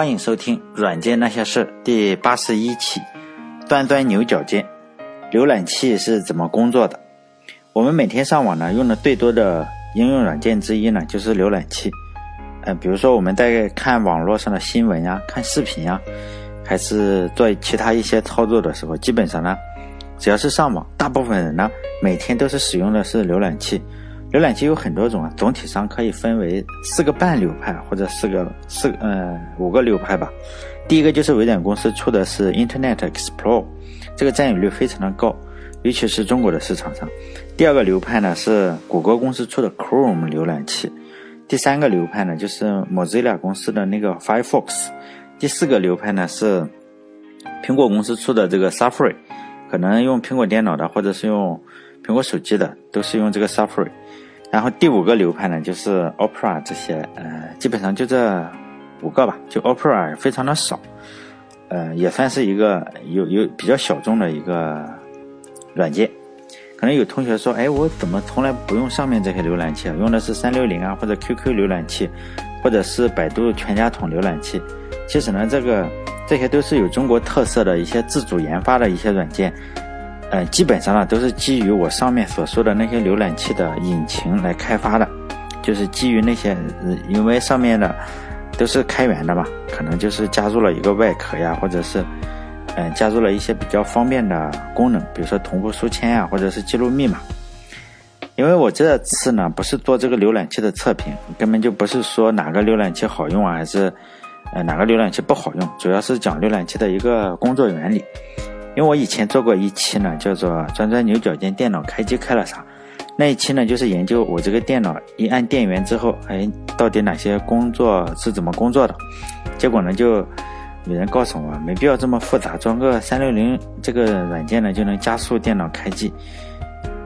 欢迎收听《软件那些事》第八十一期。端端牛角尖，浏览器是怎么工作的？我们每天上网呢，用的最多的应用软件之一呢，就是浏览器。呃，比如说我们在看网络上的新闻呀、看视频呀，还是做其他一些操作的时候，基本上呢，只要是上网，大部分人呢，每天都是使用的是浏览器。浏览器有很多种啊，总体上可以分为四个半流派或者四个四呃五个流派吧。第一个就是微软公司出的是 Internet Explorer，这个占有率非常的高，尤其是中国的市场上。第二个流派呢是谷歌公司出的 Chrome 浏览器。第三个流派呢就是 Mozilla 公司的那个 Firefox。第四个流派呢是苹果公司出的这个 Safari，可能用苹果电脑的或者是用苹果手机的都是用这个 Safari。然后第五个流派呢，就是 Opera 这些，呃，基本上就这五个吧，就 Opera 非常的少，呃，也算是一个有有比较小众的一个软件。可能有同学说，哎，我怎么从来不用上面这些浏览器？用的是三六零啊，或者 QQ 浏览器，或者是百度全家桶浏览器。其实呢，这个这些都是有中国特色的一些自主研发的一些软件。呃，基本上呢都是基于我上面所说的那些浏览器的引擎来开发的，就是基于那些，因为上面的都是开源的嘛，可能就是加入了一个外壳呀，或者是，嗯，加入了一些比较方便的功能，比如说同步书签呀，或者是记录密码。因为我这次呢不是做这个浏览器的测评，根本就不是说哪个浏览器好用啊，还是，呃，哪个浏览器不好用，主要是讲浏览器的一个工作原理。因为我以前做过一期呢，叫做“钻钻牛角尖”，电脑开机开了啥？那一期呢，就是研究我这个电脑一按电源之后，哎，到底哪些工作是怎么工作的？结果呢，就有人告诉我，没必要这么复杂，装个三六零这个软件呢，就能加速电脑开机。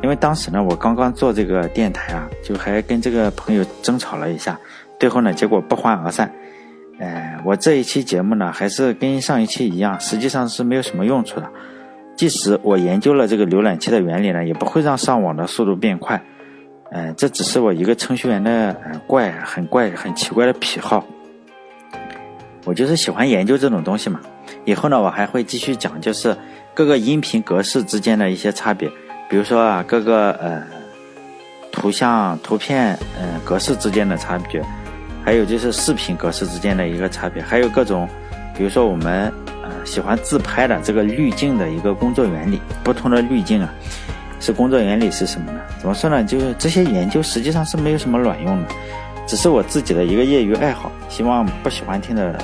因为当时呢，我刚刚做这个电台啊，就还跟这个朋友争吵了一下，最后呢，结果不欢而散。哎，我这一期节目呢，还是跟上一期一样，实际上是没有什么用处的。即使我研究了这个浏览器的原理呢，也不会让上网的速度变快。嗯，这只是我一个程序员的怪很怪很奇怪的癖好。我就是喜欢研究这种东西嘛。以后呢，我还会继续讲，就是各个音频格式之间的一些差别，比如说啊，各个呃图像图片嗯格式之间的差别。还有就是视频格式之间的一个差别，还有各种，比如说我们呃喜欢自拍的这个滤镜的一个工作原理，不同的滤镜啊，是工作原理是什么呢？怎么说呢？就是这些研究实际上是没有什么卵用的，只是我自己的一个业余爱好。希望不喜欢听的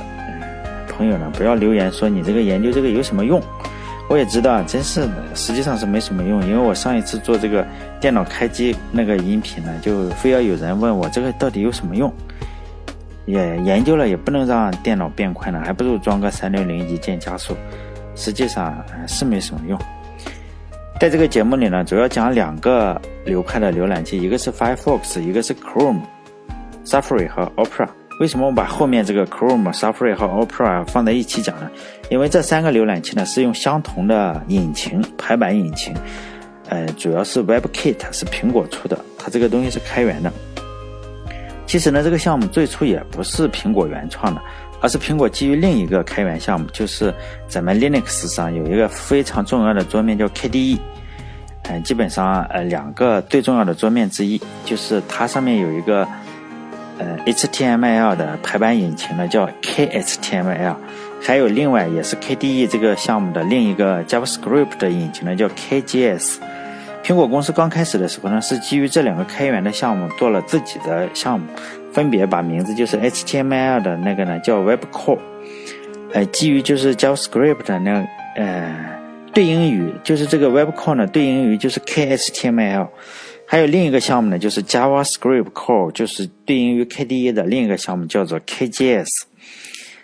朋友呢，不要留言说你这个研究这个有什么用。我也知道，真是的，实际上是没什么用，因为我上一次做这个电脑开机那个音频呢，就非要有人问我这个到底有什么用。也研究了，也不能让电脑变快呢，还不如装个三六零一键加速。实际上是没什么用。在这个节目里呢，主要讲两个流派的浏览器，一个是 Firefox，一个是 Chrome、Safari 和 Opera。为什么我把后面这个 Chrome、Safari 和 Opera 放在一起讲呢？因为这三个浏览器呢是用相同的引擎，排版引擎。呃，主要是 WebKit 是苹果出的，它这个东西是开源的。其实呢，这个项目最初也不是苹果原创的，而是苹果基于另一个开源项目，就是咱们 Linux 上有一个非常重要的桌面叫 KDE。嗯，基本上呃两个最重要的桌面之一，就是它上面有一个呃 HTML 的排版引擎呢，叫 KHTML，还有另外也是 KDE 这个项目的另一个 JavaScript 的引擎呢，叫 KJS。苹果公司刚开始的时候呢，是基于这两个开源的项目做了自己的项目，分别把名字就是 HTML 的那个呢叫 Web Core，呃，基于就是 JavaScript 的那呃对应于就是这个 Web Core 呢对应于就是 KHTML，还有另一个项目呢就是 JavaScript Core，就是对应于 KDE 的另一个项目叫做 KJS。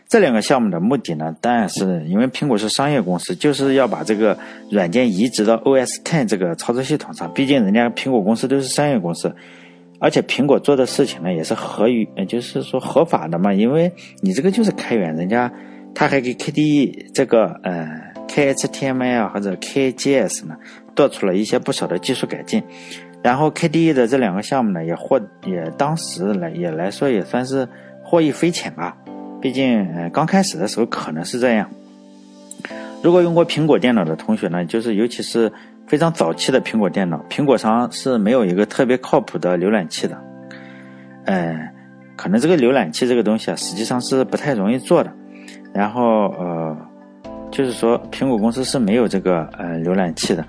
这两个项目的目的呢，当然是因为苹果是商业公司，就是要把这个软件移植到 OS Ten 这个操作系统上。毕竟人家苹果公司都是商业公司，而且苹果做的事情呢也是合于，就是说合法的嘛。因为你这个就是开源，人家他还给 KDE 这个呃 KHTML 或者 KJS 呢做出了一些不少的技术改进。然后 KDE 的这两个项目呢也获也当时来也来说也算是获益匪浅吧。毕竟，呃，刚开始的时候可能是这样。如果用过苹果电脑的同学呢，就是尤其是非常早期的苹果电脑，苹果上是没有一个特别靠谱的浏览器的。呃，可能这个浏览器这个东西啊，实际上是不太容易做的。然后，呃，就是说苹果公司是没有这个呃浏览器的。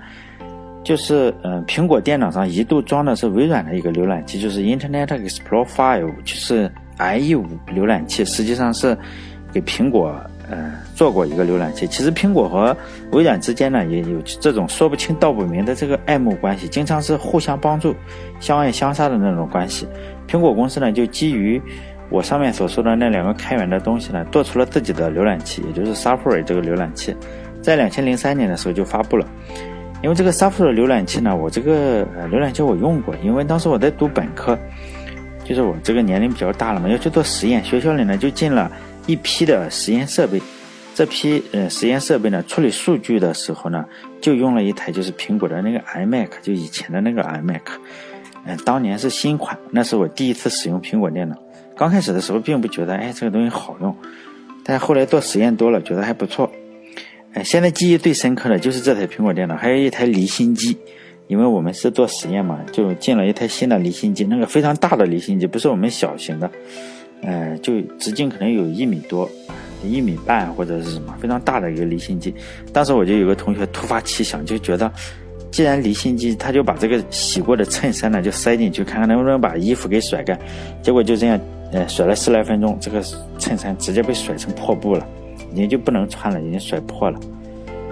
就是嗯，苹果电脑上一度装的是微软的一个浏览器，就是 Internet Explorer Five，就是 IE 五浏览器，实际上是给苹果呃做过一个浏览器。其实苹果和微软之间呢也有这种说不清道不明的这个爱慕关系，经常是互相帮助、相爱相杀的那种关系。苹果公司呢就基于我上面所说的那两个开源的东西呢，做出了自己的浏览器，也就是 Safari 这个浏览器，在两千零三年的时候就发布了。因为这个 Safari 浏览器呢，我这个浏览器我用过，因为当时我在读本科，就是我这个年龄比较大了嘛，要去做实验，学校里呢就进了一批的实验设备，这批呃实验设备呢处理数据的时候呢，就用了一台就是苹果的那个 iMac，就以前的那个 iMac，嗯，当年是新款，那是我第一次使用苹果电脑，刚开始的时候并不觉得哎这个东西好用，但后来做实验多了，觉得还不错。哎，现在记忆最深刻的就是这台苹果电脑，还有一台离心机，因为我们是做实验嘛，就进了一台新的离心机，那个非常大的离心机，不是我们小型的，呃，就直径可能有一米多，一米半或者是什么，非常大的一个离心机。当时我就有个同学突发奇想，就觉得，既然离心机，他就把这个洗过的衬衫呢就塞进去，看看能不能把衣服给甩干。结果就这样，呃，甩了十来分钟，这个衬衫直接被甩成破布了。已经就不能穿了，已经甩破了。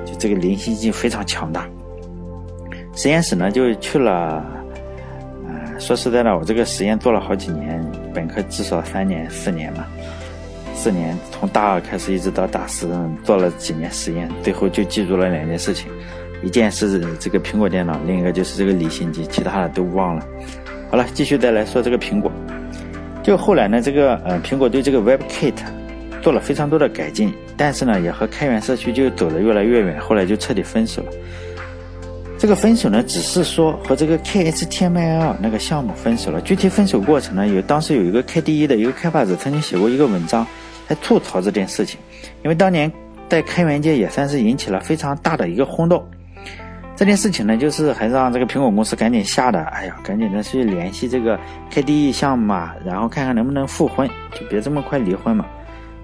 就这个离心机非常强大。实验室呢，就去了。呃，说实在的，我这个实验做了好几年，本科至少三年、四年嘛。四年，从大二开始一直到大四，做了几年实验，最后就记住了两件事情：一件是这个苹果电脑，另一个就是这个离心机，其他的都忘了。好了，继续再来说这个苹果。就后来呢，这个呃，苹果对这个 WebKit。做了非常多的改进，但是呢，也和开源社区就走得越来越远，后来就彻底分手了。这个分手呢，只是说和这个 KHTML 那个项目分手了。具体分手过程呢，有当时有一个 KDE 的一个开发者曾经写过一个文章，来吐槽这件事情。因为当年在开源界也算是引起了非常大的一个轰动。这件事情呢，就是还让这个苹果公司赶紧吓得，哎呀，赶紧的去联系这个 KDE 项目嘛，然后看看能不能复婚，就别这么快离婚嘛。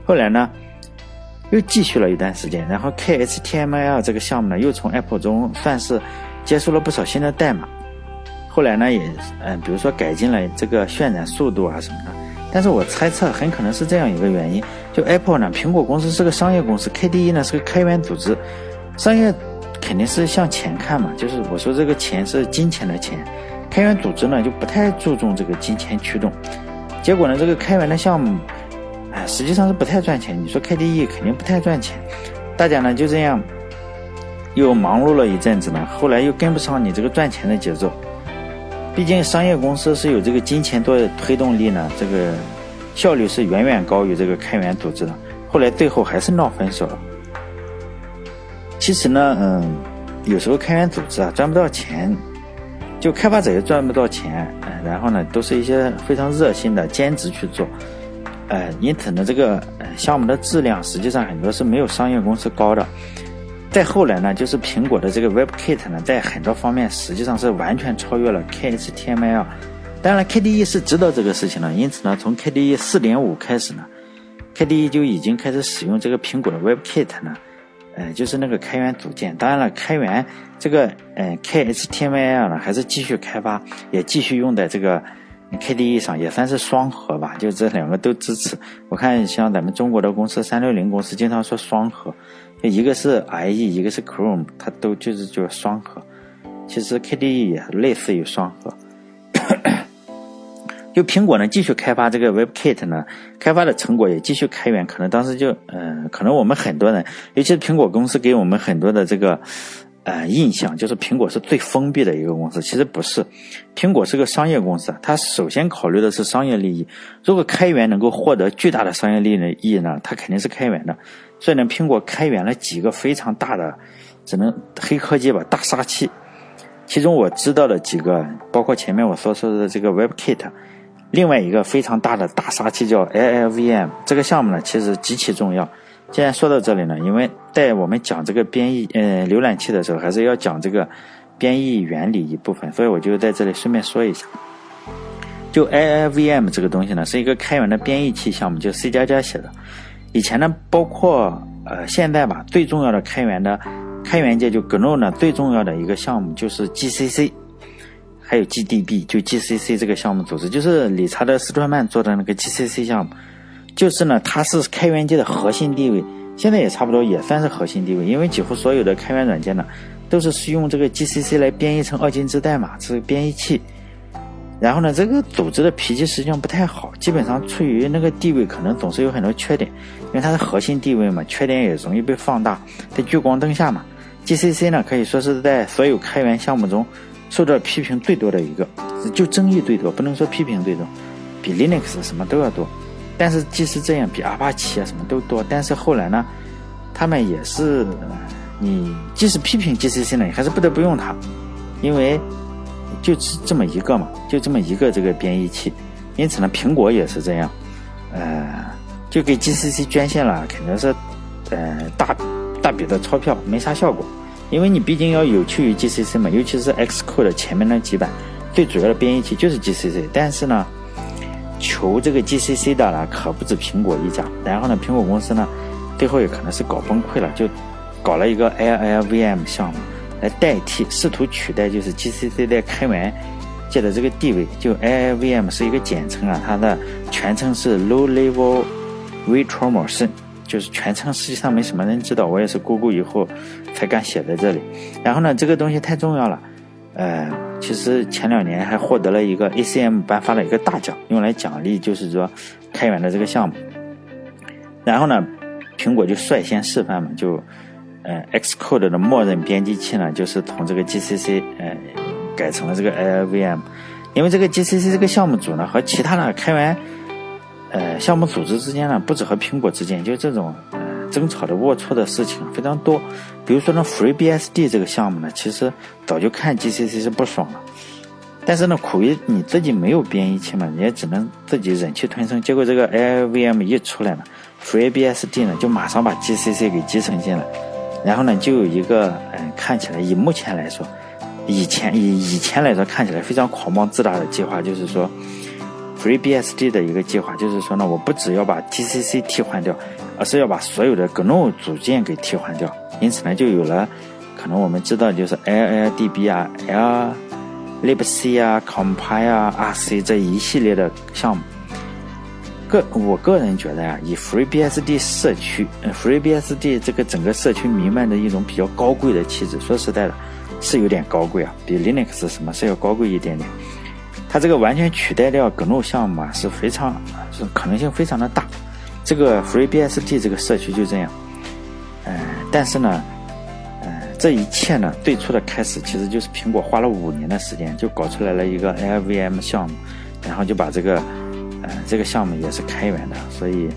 后来呢，又继续了一段时间，然后 KHTML 这个项目呢，又从 Apple 中算是接收了不少新的代码。后来呢，也嗯，比如说改进了这个渲染速度啊什么的。但是我猜测很可能是这样一个原因：就 Apple 呢，苹果公司是个商业公司，KDE 呢是个开源组织，商业肯定是向钱看嘛，就是我说这个钱是金钱的钱，开源组织呢就不太注重这个金钱驱动。结果呢，这个开源的项目。哎，实际上是不太赚钱。你说 KDE 肯定不太赚钱，大家呢就这样又忙碌了一阵子呢，后来又跟不上你这个赚钱的节奏。毕竟商业公司是有这个金钱做推动力呢，这个效率是远远高于这个开源组织的。后来最后还是闹分手了。其实呢，嗯，有时候开源组织啊赚不到钱，就开发者也赚不到钱，然后呢都是一些非常热心的兼职去做。呃，因此呢，这个项目的质量实际上很多是没有商业公司高的。再后来呢，就是苹果的这个 WebKit 呢，在很多方面实际上是完全超越了 KHTML。当然，KDE 是知道这个事情的，因此呢，从 KDE 4.5开始呢，KDE 就已经开始使用这个苹果的 WebKit 呢，呃，就是那个开源组件。当然了，开源这个呃 KHTML 呢，还是继续开发，也继续用在这个。KDE 上也算是双核吧，就这两个都支持。我看像咱们中国的公司三六零公司经常说双核，就一个是 IE，一个是 Chrome，它都就是叫双核。其实 KDE 也类似于双核。就苹果呢继续开发这个 WebKit 呢，开发的成果也继续开源。可能当时就嗯，可能我们很多人，尤其是苹果公司给我们很多的这个。呃，印象就是苹果是最封闭的一个公司，其实不是，苹果是个商业公司，它首先考虑的是商业利益。如果开源能够获得巨大的商业利益呢，它肯定是开源的。所以呢，苹果开源了几个非常大的，只能黑科技吧，大杀器。其中我知道的几个，包括前面我所说的这个 WebKit，另外一个非常大的大杀器叫 LLVM，这个项目呢其实极其重要。既然说到这里呢，因为在我们讲这个编译呃浏览器的时候，还是要讲这个编译原理一部分，所以我就在这里顺便说一下。就 LLVM 这个东西呢，是一个开源的编译器项目，就 C 加加写的。以前呢，包括呃现在吧，最重要的开源的开源界就 GNU 呢，最重要的一个项目就是 GCC，还有 GDB，就 GCC 这个项目组织，就是理查德斯特曼做的那个 GCC 项目，就是呢，它是开源界的核心地位，现在也差不多也算是核心地位，因为几乎所有的开源软件呢，都是用这个 GCC 来编译成二进制代码，是编译器。然后呢，这个组织的脾气实际上不太好，基本上处于那个地位，可能总是有很多缺点，因为它是核心地位嘛，缺点也容易被放大，在聚光灯下嘛。GCC 呢，可以说是在所有开源项目中受到批评最多的一个，就争议最多，不能说批评最多，比 Linux 什么都要多。但是即使这样，比阿帕奇啊什么都多。但是后来呢，他们也是，你即使批评 GCC 呢，你还是不得不用它，因为。就是这么一个嘛，就这么一个这个编译器，因此呢，苹果也是这样，呃，就给 GCC 捐献了，肯定是，呃，大大笔的钞票，没啥效果，因为你毕竟要有求于 GCC 嘛，尤其是 Xcode 前面那几版，最主要的编译器就是 GCC，但是呢，求这个 GCC 的呢，可不止苹果一家，然后呢，苹果公司呢，最后也可能是搞崩溃了，就搞了一个 LLVM 项目。来代替，试图取代就是 GCC 在开源界的这个地位。就 LLVM 是一个简称啊，它的全称是 Low Level Virtual Machine，就是全称实际上没什么人知道，我也是 Google 以后才敢写在这里。然后呢，这个东西太重要了，呃，其实前两年还获得了一个 ACM 颁发的一个大奖，用来奖励就是说开源的这个项目。然后呢，苹果就率先示范嘛，就。呃，Xcode 的默认编辑器呢，就是从这个 GCC 呃改成了这个 LLVM，因为这个 GCC 这个项目组呢和其他的开源呃项目组织之间呢，不止和苹果之间，就这种呃争吵的龌龊的事情非常多。比如说呢，FreeBSD 这个项目呢，其实早就看 GCC 是不爽了，但是呢，苦于你自己没有编译器嘛，你也只能自己忍气吞声。结果这个 LLVM 一出来呢，FreeBSD 呢就马上把 GCC 给集成进来。然后呢，就有一个，嗯，看起来以目前来说，以前以以前来说看起来非常狂妄自大的计划，就是说，FreeBSD 的一个计划，就是说呢，我不只要把 GCC 替换掉，而是要把所有的 GNU 组件给替换掉。因此呢，就有了可能我们知道就是 LLDB 啊、LLibc 啊、Compile 啊、RC 这一系列的项目。个我个人觉得呀，以 FreeBSD 社区，，FreeBSD 这个整个社区弥漫的一种比较高贵的气质。说实在的，是有点高贵啊，比 Linux 什么是要高贵一点点。它这个完全取代掉 GNU 项目啊，是非常是可能性非常的大。这个 FreeBSD 这个社区就这样，嗯，但是呢，嗯，这一切呢，最初的开始其实就是苹果花了五年的时间就搞出来了一个 LVM 项目，然后就把这个。呃，这个项目也是开源的，所以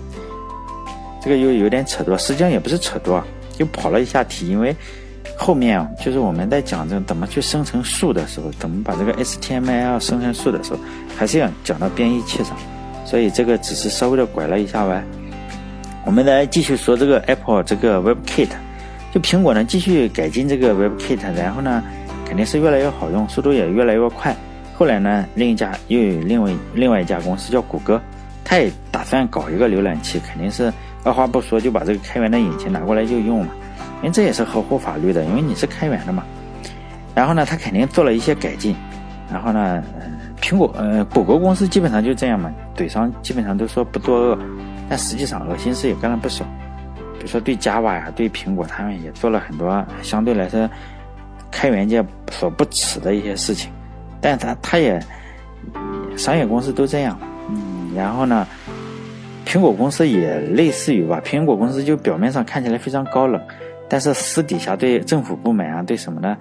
这个又有点扯多，实际上也不是扯多，就跑了一下题。因为后面啊，就是我们在讲这怎么去生成树的时候，怎么把这个 HTML 生成树的时候，还是要讲到编译器上，所以这个只是稍微的拐了一下弯。我们来继续说这个 Apple 这个 WebKit，就苹果呢继续改进这个 WebKit，然后呢肯定是越来越好用，速度也越来越快。后来呢，另一家又有另外另外一家公司叫谷歌，他也打算搞一个浏览器，肯定是二话不说就把这个开源的引擎拿过来就用了，因为这也是合乎法律的，因为你是开源的嘛。然后呢，他肯定做了一些改进。然后呢，苹果呃谷歌公司基本上就这样嘛，怼上基本上都说不作恶，但实际上恶心事也干了不少。比如说对 Java 呀，对苹果他们也做了很多相对来说开源界所不耻的一些事情。但他他也商业公司都这样，嗯，然后呢，苹果公司也类似于吧。苹果公司就表面上看起来非常高冷，但是私底下对政府部门啊，对什么呢，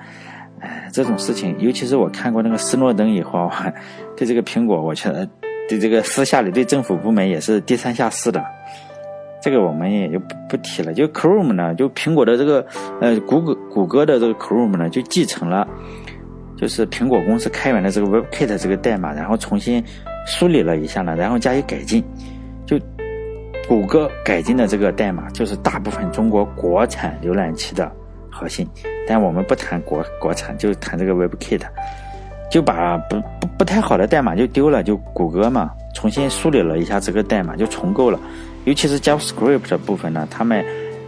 哎，这种事情，尤其是我看过那个斯诺登以后，对这个苹果，我觉得对这个私下里对政府部门也是低三下四的。这个我们也就不不提了。就 Chrome 呢，就苹果的这个呃，谷歌谷歌的这个 Chrome 呢，就继承了。就是苹果公司开源的这个 WebKit 这个代码，然后重新梳理了一下呢，然后加以改进，就谷歌改进的这个代码就是大部分中国国产浏览器的核心。但我们不谈国国产，就谈这个 WebKit，就把不不不太好的代码就丢了，就谷歌嘛重新梳理了一下这个代码就重构了，尤其是 JavaScript 的部分呢，他们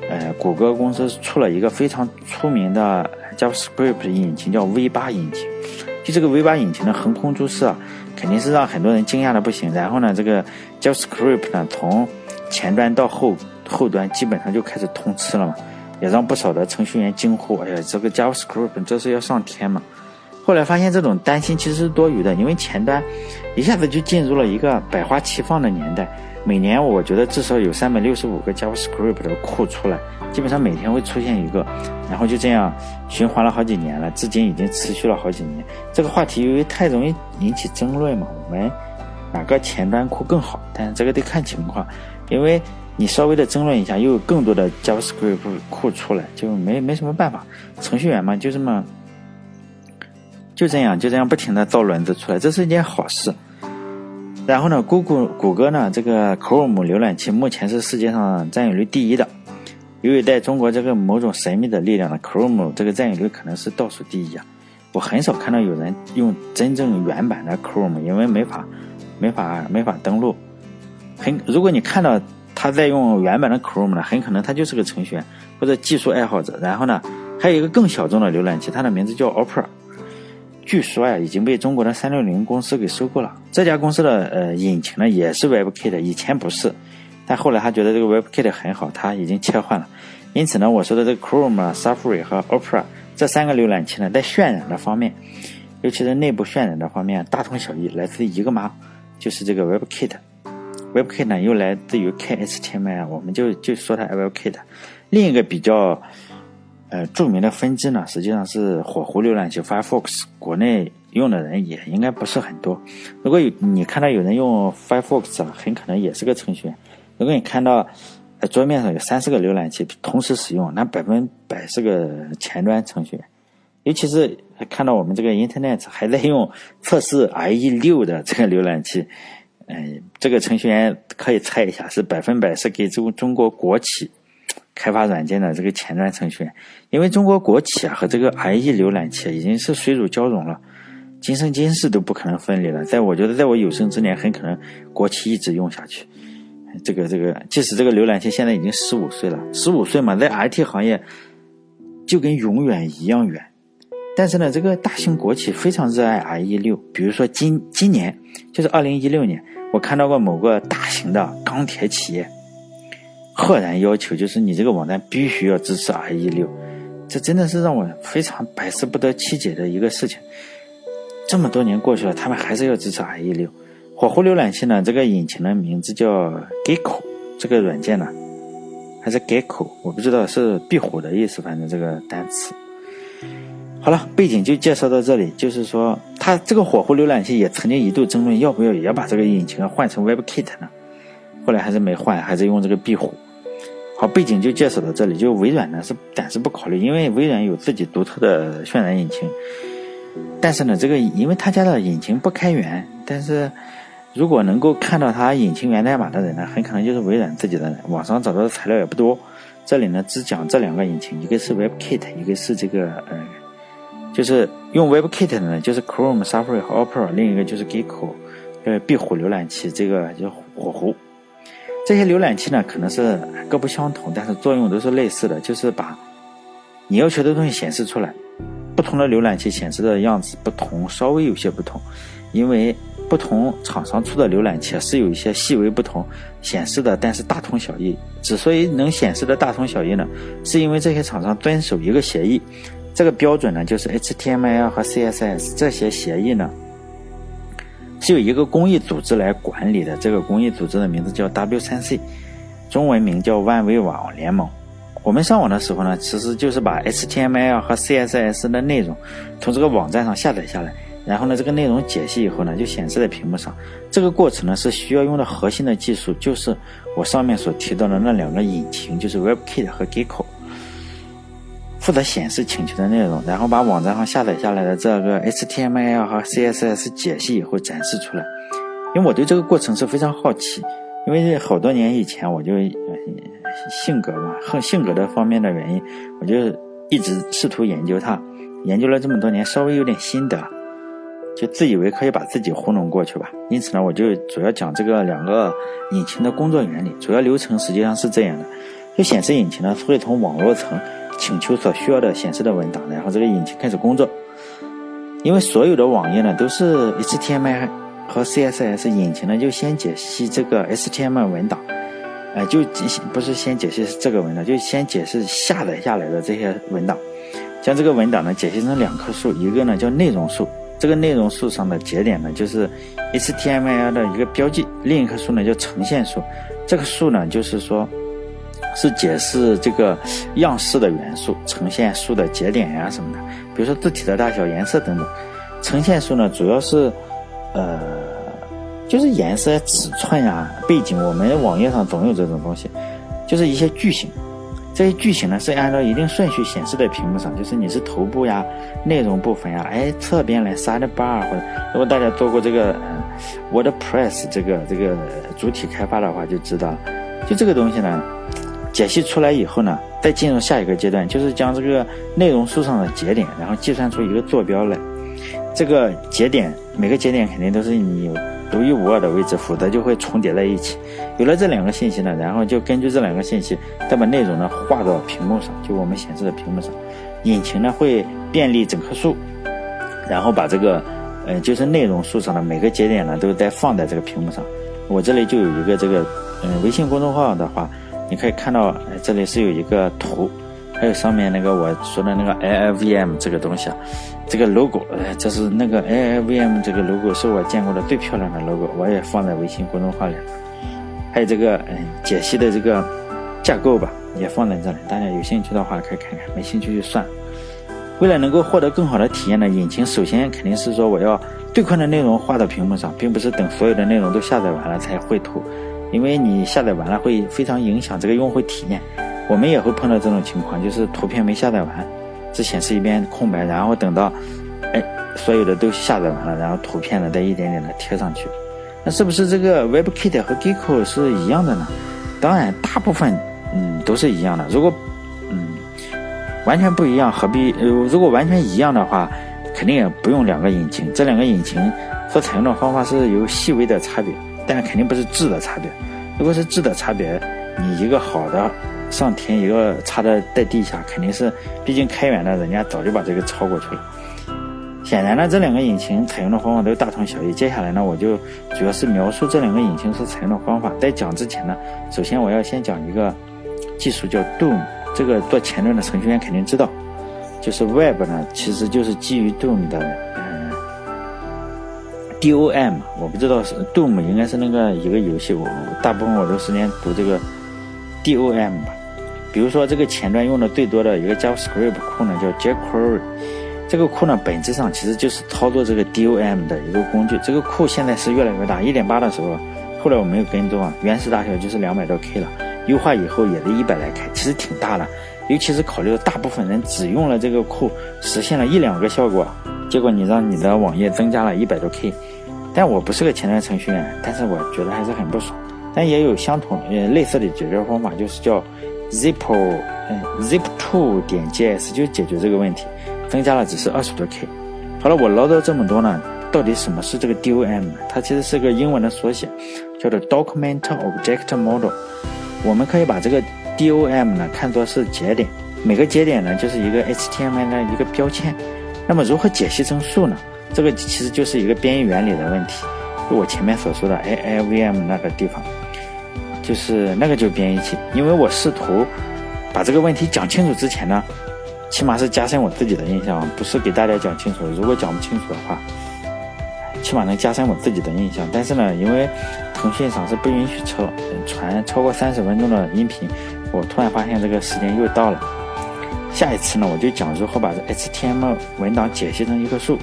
呃谷歌公司出了一个非常出名的 JavaScript 引擎，叫 V8 引擎。就这个 V8 引擎的横空出世啊，肯定是让很多人惊讶的不行。然后呢，这个 JavaScript 呢，从前端到后后端基本上就开始通吃了嘛，也让不少的程序员惊呼：“哎呀，这个 JavaScript 这是要上天嘛！”后来发现这种担心其实是多余的，因为前端一下子就进入了一个百花齐放的年代。每年我觉得至少有三百六十五个 JavaScript 的库出来，基本上每天会出现一个，然后就这样循环了好几年了，至今已经持续了好几年。这个话题由于太容易引起争论嘛，我们哪个前端库更好？但是这个得看情况，因为你稍微的争论一下，又有更多的 JavaScript 库出来，就没没什么办法。程序员嘛，就这么就这样就这样不停的造轮子出来，这是一件好事。然后呢，谷歌谷歌呢，这个 Chrome 浏览器目前是世界上占有率第一的。由于在中国这个某种神秘的力量呢，Chrome 这个占有率可能是倒数第一啊。我很少看到有人用真正原版的 Chrome，因为没法没法没法登录。很，如果你看到他在用原版的 Chrome 呢，很可能他就是个程序员或者技术爱好者。然后呢，还有一个更小众的浏览器，它的名字叫 Opera。据说呀，已经被中国的三六零公司给收购了。这家公司的呃引擎呢，也是 WebKit，以前不是，但后来他觉得这个 WebKit 很好，他已经切换了。因此呢，我说的这个 Chrome、Safari 和 Opera 这三个浏览器呢，在渲染的方面，尤其是内部渲染的方面，大同小异，来自一个妈，就是这个 WebKit。WebKit 呢，又来自于 KHTML，我们就就说它 WebKit。另一个比较。呃，著名的分支呢，实际上是火狐浏览器 Firefox，国内用的人也应该不是很多。如果有你看到有人用 Firefox 啊，很可能也是个程序员。如果你看到呃桌面上有三四个浏览器同时使用，那百分百是个前端程序员。尤其是看到我们这个 Internet 还在用测试 IE 六的这个浏览器，嗯，这个程序员可以猜一下，是百分百是给中中国国企。开发软件的这个前端程序员，因为中国国企啊和这个 IE 浏览器已经是水乳交融了，今生今世都不可能分离了。在我觉得，在我有生之年，很可能国企一直用下去。这个这个，即使这个浏览器现在已经十五岁了，十五岁嘛，在 IT 行业就跟永远一样远。但是呢，这个大型国企非常热爱 IE 六，比如说今今年就是二零一六年，我看到过某个大型的钢铁企业。赫然要求就是你这个网站必须要支持 IE 六，这真的是让我非常百思不得其解的一个事情。这么多年过去了，他们还是要支持 IE 六。火狐浏览器呢，这个引擎的名字叫 Gecko，这个软件呢还是 Gecko，我不知道是壁虎的意思，反正这个单词。好了，背景就介绍到这里，就是说，它这个火狐浏览器也曾经一度争论要不要也把这个引擎换成 WebKit 呢，后来还是没换，还是用这个壁虎。好，背景就介绍到这里。就微软呢是暂时不考虑，因为微软有自己独特的渲染引擎。但是呢，这个因为他家的引擎不开源，但是如果能够看到他引擎源代码的人呢，很可能就是微软自己的人。网上找到的材料也不多。这里呢只讲这两个引擎，一个是 WebKit，一个是这个呃，就是用 WebKit 的呢，就是 Chrome、Safari 和 Opera，另一个就是 Gecko，呃，壁虎浏览器，这个叫火狐。这些浏览器呢，可能是各不相同，但是作用都是类似的，就是把你要求的东西显示出来。不同的浏览器显示的样子不同，稍微有些不同，因为不同厂商出的浏览器是有一些细微不同显示的，但是大同小异。之所以能显示的大同小异呢，是因为这些厂商遵守一个协议，这个标准呢就是 HTML 和 CSS 这些协议呢。是有一个公益组织来管理的，这个公益组织的名字叫 W3C，中文名叫万维网联盟。我们上网的时候呢，其实就是把 HTML 和 CSS 的内容从这个网站上下载下来，然后呢，这个内容解析以后呢，就显示在屏幕上。这个过程呢，是需要用的核心的技术，就是我上面所提到的那两个引擎，就是 WebKit 和 Gecko。负责显示请求的内容，然后把网站上下载下来的这个 HTML 和 CSS 解析以后展示出来。因为我对这个过程是非常好奇，因为好多年以前我就性格嘛，和性格的方面的原因，我就一直试图研究它，研究了这么多年，稍微有点心得，就自以为可以把自己糊弄过去吧。因此呢，我就主要讲这个两个引擎的工作原理，主要流程实际上是这样的：就显示引擎呢会从网络层请求所需要的显示的文档，然后这个引擎开始工作。因为所有的网页呢都是 HTML 和 CSS，引擎呢就先解析这个 HTML 文档，哎，就不是先解析这个文档，就先解释下载下来的这些文档，将这个文档呢解析成两棵树，一个呢叫内容树，这个内容树上的节点呢就是 HTML 的一个标记，另一棵树呢叫呈现树，这棵树呢就是说。是解释这个样式的元素，呈现数的节点呀什么的，比如说字体的大小、颜色等等。呈现数呢，主要是，呃，就是颜色、尺寸呀、背景。我们网页上总有这种东西，就是一些句型。这些句型呢是按照一定顺序显示在屏幕上，就是你是头部呀、内容部分呀，哎，侧边来 sidebar 或者，如果大家做过这个 WordPress 这个这个主体开发的话，就知道，就这个东西呢。解析出来以后呢，再进入下一个阶段，就是将这个内容树上的节点，然后计算出一个坐标来。这个节点每个节点肯定都是你独一无二的位置，否则就会重叠在一起。有了这两个信息呢，然后就根据这两个信息，再把内容呢画到屏幕上，就我们显示的屏幕上。引擎呢会便利整棵树，然后把这个，呃，就是内容树上的每个节点呢都再放在这个屏幕上。我这里就有一个这个，嗯，微信公众号的话。你可以看到，这里是有一个图，还有上面那个我说的那个 LLVM 这个东西啊，这个 logo，哎，这是那个 LLVM 这个 logo 是我见过的最漂亮的 logo，我也放在微信公众号里。还有这个嗯解析的这个架构吧，也放在这里，大家有兴趣的话可以看看，没兴趣就算。为了能够获得更好的体验呢，引擎首先肯定是说我要最快的内容画到屏幕上，并不是等所有的内容都下载完了才绘图。因为你下载完了会非常影响这个用户体验，我们也会碰到这种情况，就是图片没下载完，只显示一边空白，然后等到，哎，所有的都下载完了，然后图片呢再一点点的贴上去，那是不是这个 WebKit 和 Gecko 是一样的呢？当然，大部分嗯都是一样的。如果嗯完全不一样，何必？如果完全一样的话，肯定也不用两个引擎。这两个引擎所采用的方法是有细微的差别。但肯定不是质的差别。如果是质的差别，你一个好的上天，一个差的在地下，肯定是，毕竟开源的，人家早就把这个超过去了。显然呢，这两个引擎采用的方法都大同小异。接下来呢，我就主要是描述这两个引擎所采用的方法。在讲之前呢，首先我要先讲一个技术叫 Doom，这个做前端的程序员肯定知道，就是 Web 呢，其实就是基于 Doom 的。DOM，我不知道是 Doom，应该是那个一个游戏。我大部分我都时间读这个 DOM 吧。比如说这个前端用的最多的一个 JavaScript 库呢，叫 jQuery。这个库呢，本质上其实就是操作这个 DOM 的一个工具。这个库现在是越来越大，一点八的时候，后来我没有跟踪啊，原始大小就是两百多 K 了。优化以后也是一百来 K，其实挺大的。尤其是考虑到大部分人只用了这个库，实现了一两个效果。结果你让你的网页增加了一百多 K，但我不是个前端程序员，但是我觉得还是很不爽。但也有相同呃类似的解决方法，就是叫 zip 嗯 zip2 点 js 就解决这个问题，增加了只是二十多 K。好了，我唠叨这么多呢，到底什么是这个 DOM？它其实是个英文的缩写，叫做 Document Object Model。我们可以把这个 DOM 呢看作是节点，每个节点呢就是一个 HTML 的一个标签。那么如何解析成数呢？这个其实就是一个编译原理的问题。就我前面所说的 AIVM 那个地方，就是那个就是编译器。因为我试图把这个问题讲清楚之前呢，起码是加深我自己的印象，不是给大家讲清楚。如果讲不清楚的话，起码能加深我自己的印象。但是呢，因为腾讯上是不允许超传超过三十分钟的音频，我突然发现这个时间又到了。下一次呢，我就讲如何把这 HTML 文档解析成一棵树。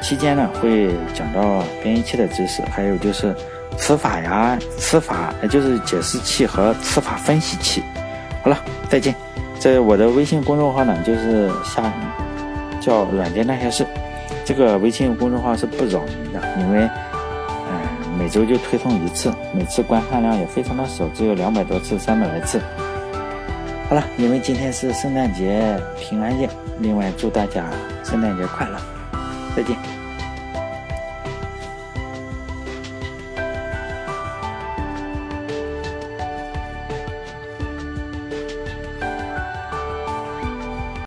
期间呢，会讲到编译器的知识，还有就是词法呀、词法，也就是解释器和词法分析器。好了，再见。这我的微信公众号呢，就是下叫软件那些事。这个微信公众号是不扰民的，因为嗯每周就推送一次，每次观看量也非常的少，只有两百多次、三百来次。好了，因为今天是圣诞节平安夜，另外祝大家圣诞节快乐，再见。